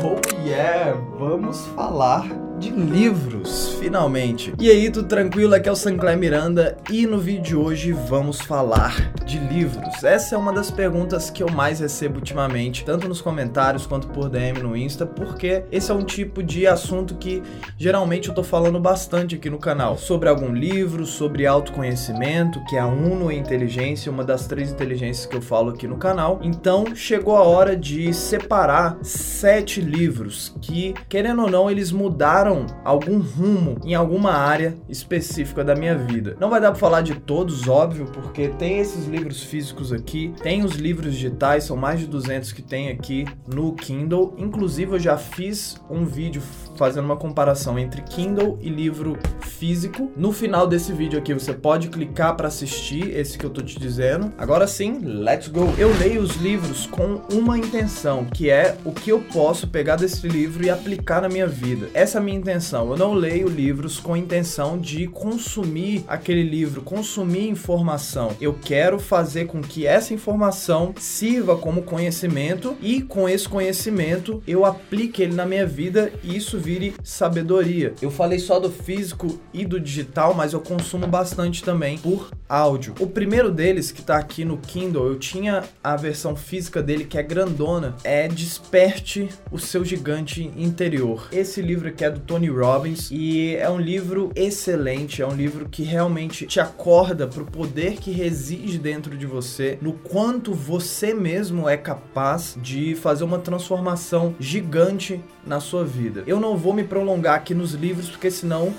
Oh yeah, vamos falar de livros, finalmente. E aí, tudo tranquilo? Aqui é o Sancler Miranda e no vídeo de hoje vamos falar de livros. Essa é uma das perguntas que eu mais recebo ultimamente, tanto nos comentários quanto por DM no Insta, porque esse é um tipo de assunto que geralmente eu tô falando bastante aqui no canal. Sobre algum livro, sobre autoconhecimento, que é a Uno Inteligência, uma das três inteligências que eu falo aqui no canal. Então, chegou a hora de separar sete livros que, querendo ou não, eles mudaram algum rumo em alguma área específica da minha vida. Não vai dar para falar de todos, óbvio, porque tem esses livros físicos aqui, tem os livros digitais, são mais de 200 que tem aqui no Kindle. Inclusive, eu já fiz um vídeo fazendo uma comparação entre Kindle e livro físico. No final desse vídeo aqui, você pode clicar para assistir esse que eu tô te dizendo. Agora sim, let's go! Eu leio os livros com uma intenção, que é o que eu posso pegar desse livro e aplicar na minha vida. Essa minha intenção. Eu não leio livros com a intenção de consumir aquele livro, consumir informação. Eu quero fazer com que essa informação sirva como conhecimento e com esse conhecimento eu aplique ele na minha vida e isso vire sabedoria. Eu falei só do físico e do digital, mas eu consumo bastante também por áudio. O primeiro deles que tá aqui no Kindle, eu tinha a versão física dele que é grandona, é Desperte o seu gigante interior. Esse livro aqui é do Tony Robbins e é um livro excelente, é um livro que realmente te acorda para o poder que reside dentro de você, no quanto você mesmo é capaz de fazer uma transformação gigante na sua vida. Eu não vou me prolongar aqui nos livros porque senão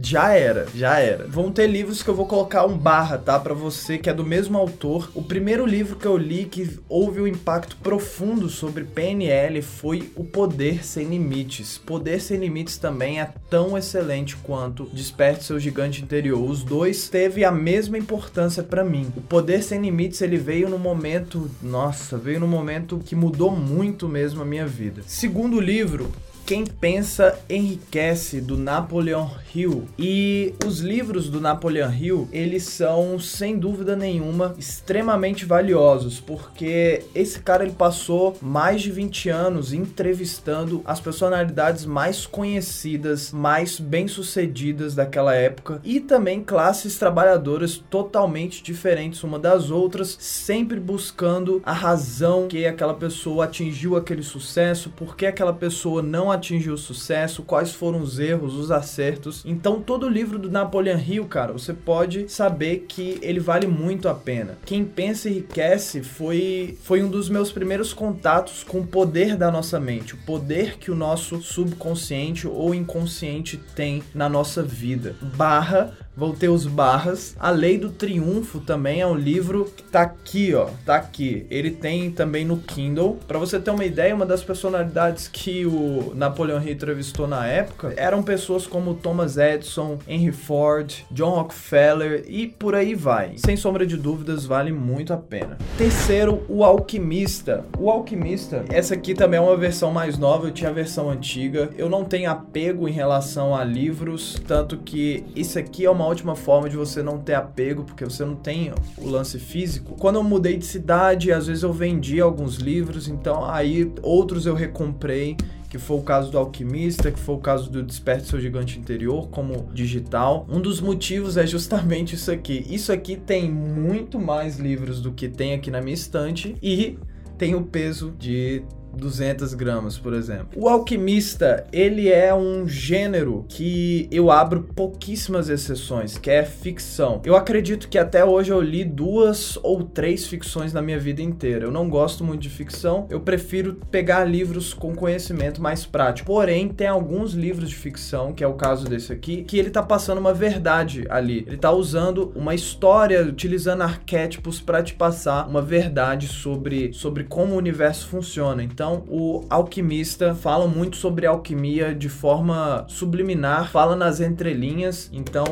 já era, já era. Vão ter livros que eu vou colocar um barra, tá? Para você que é do mesmo autor. O primeiro livro que eu li que houve um impacto profundo sobre PNL foi O Poder Sem Limites. Poder Sem Limites também é tão excelente quanto Desperte Seu Gigante Interior. Os dois teve a mesma importância para mim. O Poder Sem Limites ele veio no momento, nossa, veio no momento que mudou muito mesmo a minha vida. Segundo livro, quem pensa enriquece do Napoleon Hill. E os livros do Napoleon Hill, eles são sem dúvida nenhuma extremamente valiosos, porque esse cara ele passou mais de 20 anos entrevistando as personalidades mais conhecidas, mais bem-sucedidas daquela época e também classes trabalhadoras totalmente diferentes uma das outras, sempre buscando a razão que aquela pessoa atingiu aquele sucesso, por que aquela pessoa não atingiu o sucesso, quais foram os erros, os acertos. Então, todo o livro do Napoleon Hill, cara, você pode saber que ele vale muito a pena. Quem pensa enriquece foi, foi um dos meus primeiros contatos com o poder da nossa mente, o poder que o nosso subconsciente ou inconsciente tem na nossa vida. Barra vão ter os barras. A Lei do Triunfo também é um livro que tá aqui, ó, tá aqui. Ele tem também no Kindle. Para você ter uma ideia, uma das personalidades que o Napoleão Hill entrevistou na época eram pessoas como Thomas Edison, Henry Ford, John Rockefeller e por aí vai. Sem sombra de dúvidas, vale muito a pena. Terceiro, O Alquimista. O Alquimista, essa aqui também é uma versão mais nova, eu tinha a versão antiga. Eu não tenho apego em relação a livros, tanto que isso aqui é uma uma ótima forma de você não ter apego, porque você não tem o lance físico. Quando eu mudei de cidade, às vezes eu vendi alguns livros, então aí outros eu recomprei que foi o caso do Alquimista, que foi o caso do Desperte Seu Gigante Interior, como digital. Um dos motivos é justamente isso aqui. Isso aqui tem muito mais livros do que tem aqui na minha estante e tem o peso de 200 gramas, por exemplo. O alquimista, ele é um gênero que eu abro pouquíssimas exceções, que é ficção. Eu acredito que até hoje eu li duas ou três ficções na minha vida inteira. Eu não gosto muito de ficção, eu prefiro pegar livros com conhecimento mais prático. Porém, tem alguns livros de ficção, que é o caso desse aqui, que ele tá passando uma verdade ali. Ele tá usando uma história, utilizando arquétipos para te passar uma verdade sobre, sobre como o universo funciona. Então, então, o alquimista fala muito sobre alquimia de forma subliminar, fala nas entrelinhas. Então,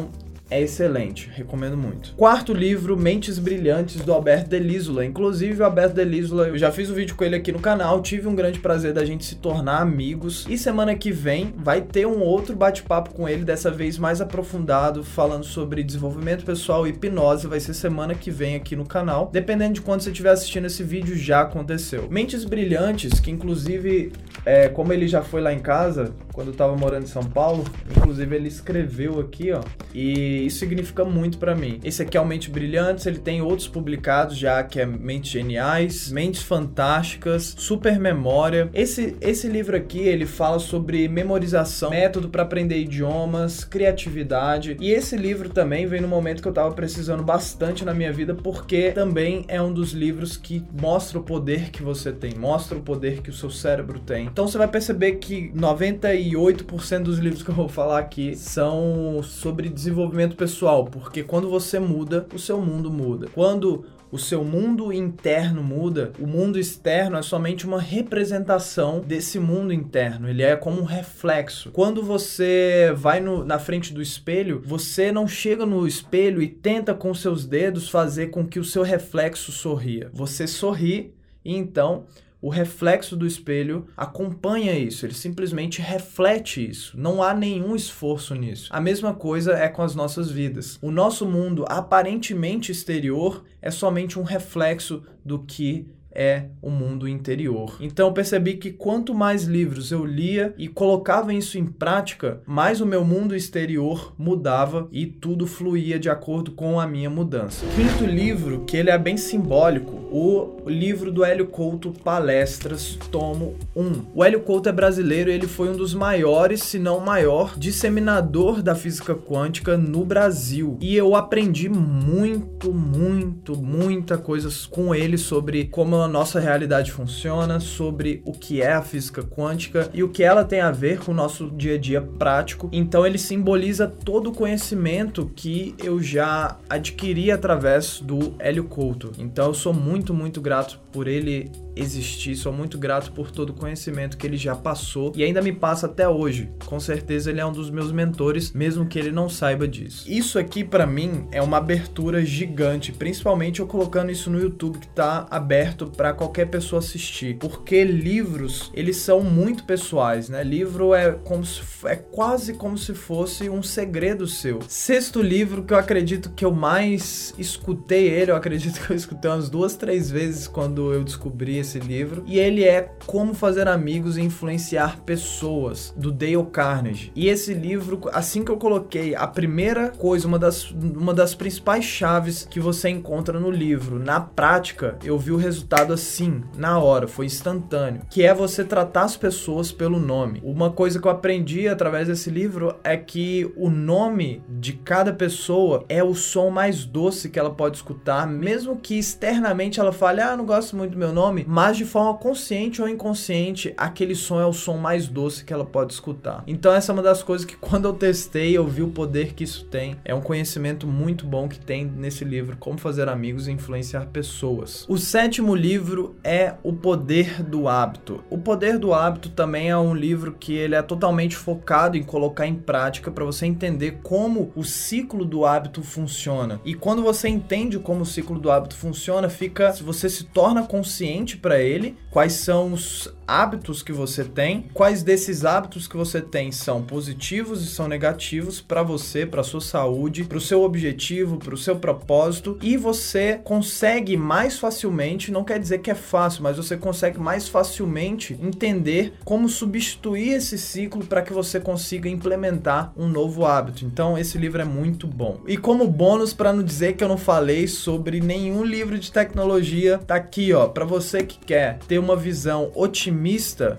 é excelente, recomendo muito. Quarto livro, Mentes Brilhantes, do Alberto Delísola. Inclusive, o Alberto Delísola, eu já fiz um vídeo com ele aqui no canal, tive um grande prazer da gente se tornar amigos. E semana que vem vai ter um outro bate-papo com ele, dessa vez mais aprofundado, falando sobre desenvolvimento pessoal e hipnose. Vai ser semana que vem aqui no canal. Dependendo de quando você estiver assistindo esse vídeo, já aconteceu. Mentes Brilhantes, que inclusive, é, como ele já foi lá em casa, quando eu tava morando em São Paulo, inclusive ele escreveu aqui, ó, e isso significa muito para mim. Esse aqui é o Mentes Brilhantes, ele tem outros publicados já, que é Mentes Geniais, Mentes Fantásticas, Super Memória. Esse, esse livro aqui, ele fala sobre memorização, método para aprender idiomas, criatividade, e esse livro também vem no momento que eu tava precisando bastante na minha vida, porque também é um dos livros que mostra o poder que você tem, mostra o poder que o seu cérebro tem. Então você vai perceber que 90 98% dos livros que eu vou falar aqui são sobre desenvolvimento pessoal, porque quando você muda, o seu mundo muda. Quando o seu mundo interno muda, o mundo externo é somente uma representação desse mundo interno, ele é como um reflexo. Quando você vai no, na frente do espelho, você não chega no espelho e tenta com seus dedos fazer com que o seu reflexo sorria. Você sorri e então o reflexo do espelho acompanha isso, ele simplesmente reflete isso. Não há nenhum esforço nisso. A mesma coisa é com as nossas vidas. O nosso mundo aparentemente exterior é somente um reflexo do que é o mundo interior. Então eu percebi que quanto mais livros eu lia e colocava isso em prática, mais o meu mundo exterior mudava e tudo fluía de acordo com a minha mudança. Quinto livro, que ele é bem simbólico, o livro do Hélio Couto Palestras, tomo 1. O Hélio Couto é brasileiro e ele foi um dos maiores, se não maior, disseminador da física quântica no Brasil. E eu aprendi muito, muito, muita coisas com ele sobre como a nossa realidade funciona, sobre o que é a física quântica e o que ela tem a ver com o nosso dia a dia prático. Então ele simboliza todo o conhecimento que eu já adquiri através do Hélio Couto. Então eu sou muito, muito grato por ele existir, sou muito grato por todo o conhecimento que ele já passou e ainda me passa até hoje. Com certeza ele é um dos meus mentores, mesmo que ele não saiba disso. Isso aqui para mim é uma abertura gigante, principalmente eu colocando isso no YouTube que tá aberto para qualquer pessoa assistir, porque livros, eles são muito pessoais, né? Livro é como se, é quase como se fosse um segredo seu. Sexto livro que eu acredito que eu mais escutei ele, eu acredito que eu escutei umas duas, três vezes quando eu descobri esse livro, e ele é Como Fazer Amigos e Influenciar Pessoas, do Dale Carnegie. E esse livro, assim que eu coloquei, a primeira coisa, uma das, uma das principais chaves que você encontra no livro, na prática, eu vi o resultado assim, na hora, foi instantâneo, que é você tratar as pessoas pelo nome. Uma coisa que eu aprendi através desse livro é que o nome de cada pessoa é o som mais doce que ela pode escutar, mesmo que externamente ela fale, ah, não gosto muito do meu nome, mas de forma consciente ou inconsciente, aquele som é o som mais doce que ela pode escutar. Então essa é uma das coisas que quando eu testei, eu vi o poder que isso tem. É um conhecimento muito bom que tem nesse livro, Como Fazer Amigos e Influenciar Pessoas. O sétimo livro é O Poder do Hábito. O Poder do Hábito também é um livro que ele é totalmente focado em colocar em prática para você entender como o ciclo do hábito funciona. E quando você entende como o ciclo do hábito funciona, fica, você se torna consciente para ele quais são os hábitos que você tem, quais desses hábitos que você tem são positivos e são negativos para você, para sua saúde, para o seu objetivo, para o seu propósito, e você consegue mais facilmente, não quer dizer que é fácil, mas você consegue mais facilmente entender como substituir esse ciclo para que você consiga implementar um novo hábito. Então, esse livro é muito bom. E como bônus para não dizer que eu não falei sobre nenhum livro de tecnologia, tá aqui, ó, para você que quer ter uma visão otimista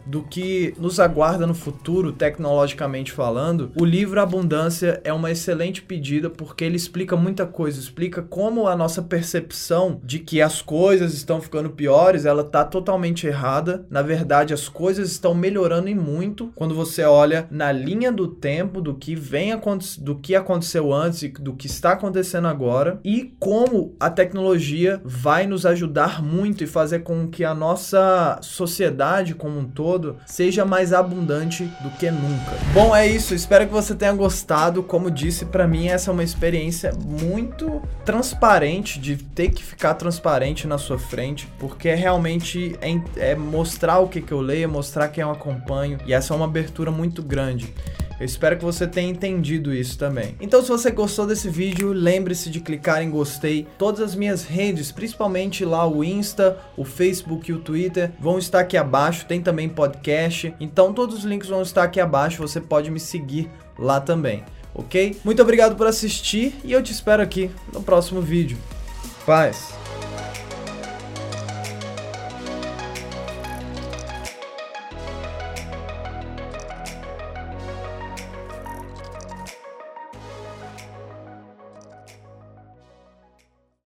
do que nos aguarda no futuro, tecnologicamente falando, o livro Abundância é uma excelente pedida porque ele explica muita coisa, explica como a nossa percepção de que as coisas estão ficando piores, ela tá totalmente errada. Na verdade, as coisas estão melhorando e muito quando você olha na linha do tempo do que vem do que aconteceu antes e do que está acontecendo agora e como a tecnologia vai nos ajudar muito e fazer com que a nossa sociedade como um todo seja mais abundante do que nunca. Bom, é isso. Espero que você tenha gostado. Como disse, para mim essa é uma experiência muito transparente de ter que ficar transparente na sua frente, porque é realmente é, é mostrar o que, que eu leio, mostrar quem eu acompanho e essa é uma abertura muito grande. Eu espero que você tenha entendido isso também. Então, se você gostou desse vídeo, lembre-se de clicar em gostei. Todas as minhas redes, principalmente lá o Insta, o Facebook e o Twitter, vão estar aqui abaixo. Tem também podcast. Então, todos os links vão estar aqui abaixo. Você pode me seguir lá também, ok? Muito obrigado por assistir e eu te espero aqui no próximo vídeo. Paz!